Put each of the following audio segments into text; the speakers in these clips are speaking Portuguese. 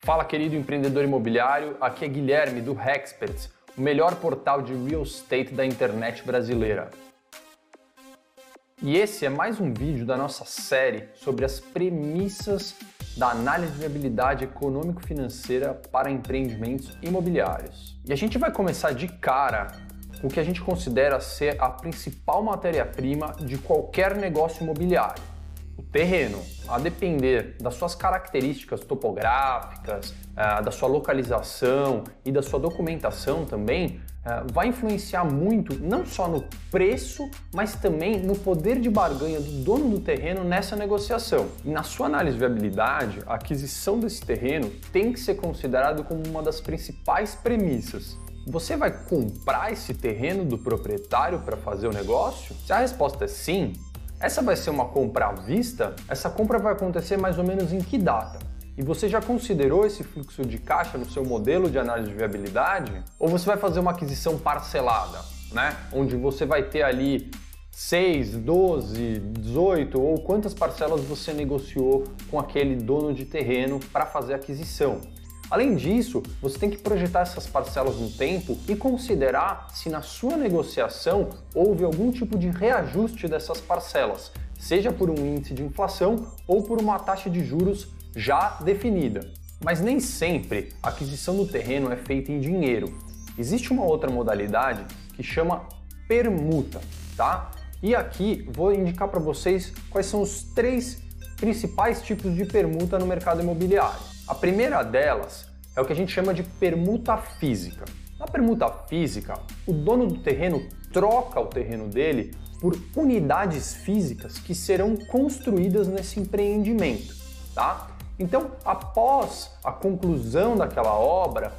Fala, querido empreendedor imobiliário, aqui é Guilherme do Hexperts, o melhor portal de real estate da internet brasileira. E esse é mais um vídeo da nossa série sobre as premissas da análise de viabilidade econômico-financeira para empreendimentos imobiliários. E a gente vai começar de cara com o que a gente considera ser a principal matéria-prima de qualquer negócio imobiliário o terreno, a depender das suas características topográficas, eh, da sua localização e da sua documentação também, eh, vai influenciar muito não só no preço, mas também no poder de barganha do dono do terreno nessa negociação. E na sua análise de viabilidade, a aquisição desse terreno tem que ser considerado como uma das principais premissas. Você vai comprar esse terreno do proprietário para fazer o negócio? Se a resposta é sim, essa vai ser uma compra à vista? Essa compra vai acontecer mais ou menos em que data? E você já considerou esse fluxo de caixa no seu modelo de análise de viabilidade? Ou você vai fazer uma aquisição parcelada, né? Onde você vai ter ali 6, 12, 18 ou quantas parcelas você negociou com aquele dono de terreno para fazer a aquisição. Além disso, você tem que projetar essas parcelas no tempo e considerar se na sua negociação houve algum tipo de reajuste dessas parcelas, seja por um índice de inflação ou por uma taxa de juros já definida. Mas nem sempre a aquisição do terreno é feita em dinheiro. Existe uma outra modalidade que chama permuta, tá? E aqui vou indicar para vocês quais são os três principais tipos de permuta no mercado imobiliário. A primeira delas é o que a gente chama de permuta física. Na permuta física, o dono do terreno troca o terreno dele por unidades físicas que serão construídas nesse empreendimento, tá? Então, após a conclusão daquela obra,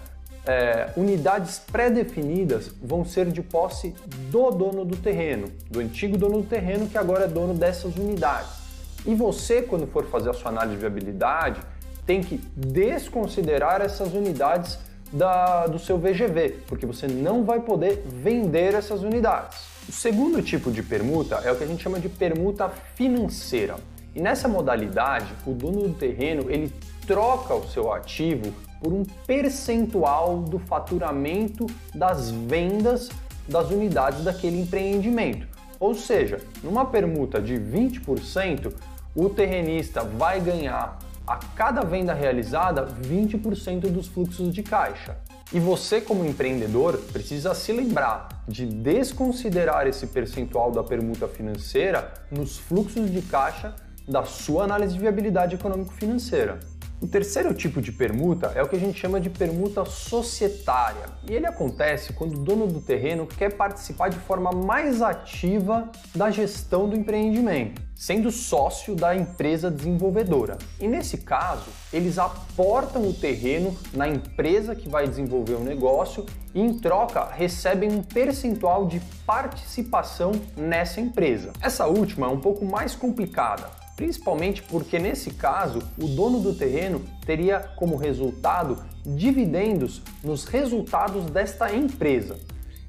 é, unidades pré-definidas vão ser de posse do dono do terreno, do antigo dono do terreno que agora é dono dessas unidades. E você, quando for fazer a sua análise de viabilidade, tem que desconsiderar essas unidades da, do seu VGV, porque você não vai poder vender essas unidades. O segundo tipo de permuta é o que a gente chama de permuta financeira. E nessa modalidade, o dono do terreno ele troca o seu ativo por um percentual do faturamento das vendas das unidades daquele empreendimento. Ou seja, numa permuta de 20%, o terrenista vai ganhar a cada venda realizada 20% dos fluxos de caixa. E você, como empreendedor, precisa se lembrar de desconsiderar esse percentual da permuta financeira nos fluxos de caixa da sua análise de viabilidade econômico-financeira. O terceiro tipo de permuta é o que a gente chama de permuta societária, e ele acontece quando o dono do terreno quer participar de forma mais ativa da gestão do empreendimento, sendo sócio da empresa desenvolvedora. E nesse caso, eles aportam o terreno na empresa que vai desenvolver o negócio e, em troca, recebem um percentual de participação nessa empresa. Essa última é um pouco mais complicada, principalmente porque nesse caso o dono do terreno teria como resultado dividendos nos resultados desta empresa.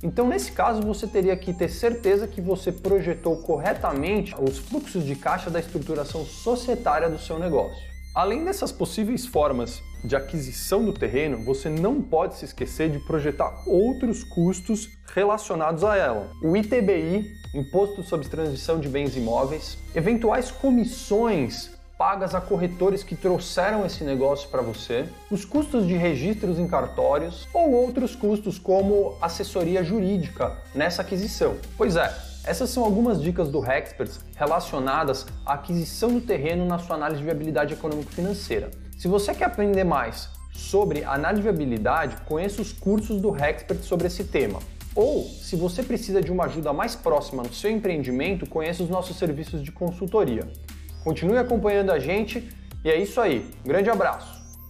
Então, nesse caso, você teria que ter certeza que você projetou corretamente os fluxos de caixa da estruturação societária do seu negócio. Além dessas possíveis formas de aquisição do terreno, você não pode se esquecer de projetar outros custos relacionados a ela. O ITBI, Imposto sobre Transição de Bens Imóveis, eventuais comissões pagas a corretores que trouxeram esse negócio para você, os custos de registros em cartórios ou outros custos como assessoria jurídica nessa aquisição. Pois é, essas são algumas dicas do Hexperts relacionadas à aquisição do terreno na sua análise de viabilidade econômico-financeira. Se você quer aprender mais sobre análise de viabilidade, conheça os cursos do Hexpert sobre esse tema. Ou, se você precisa de uma ajuda mais próxima no seu empreendimento, conheça os nossos serviços de consultoria. Continue acompanhando a gente e é isso aí. Um grande abraço!